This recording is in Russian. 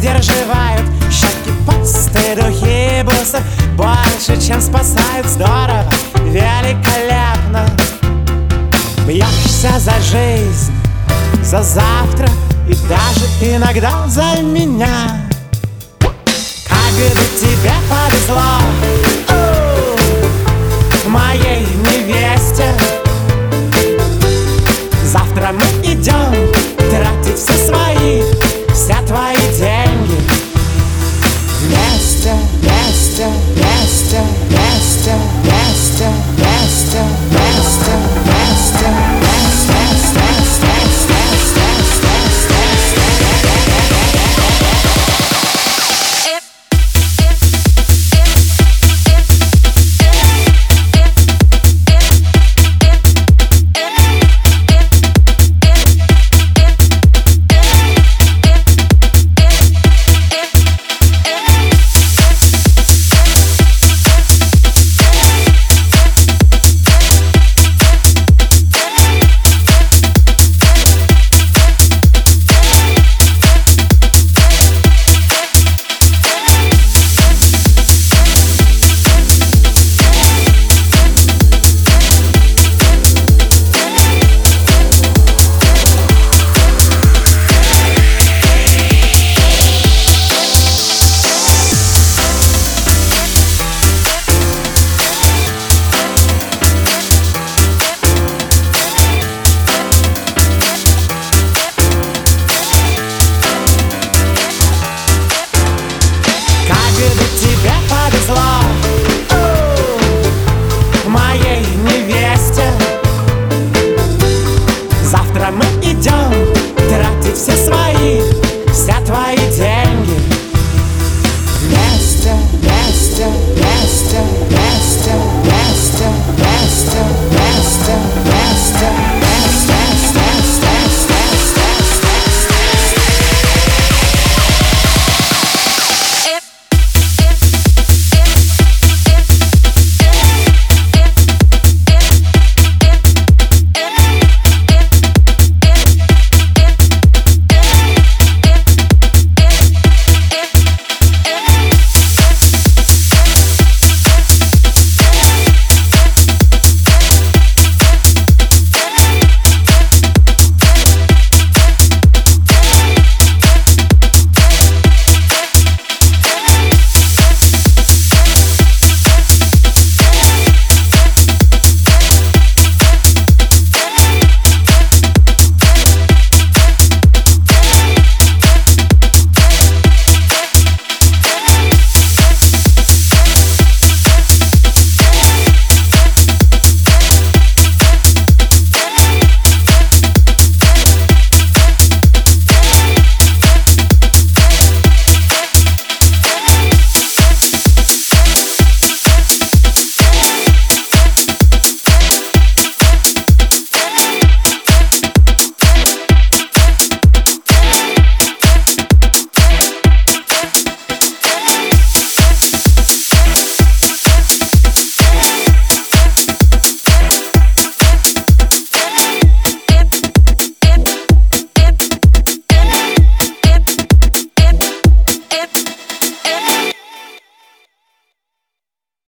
Придерживают щеки пусты духи бусов Больше, чем спасают. Здорово, великолепно. Бьешься за жизнь, за завтра И даже иногда за меня. Как бы тебе повезло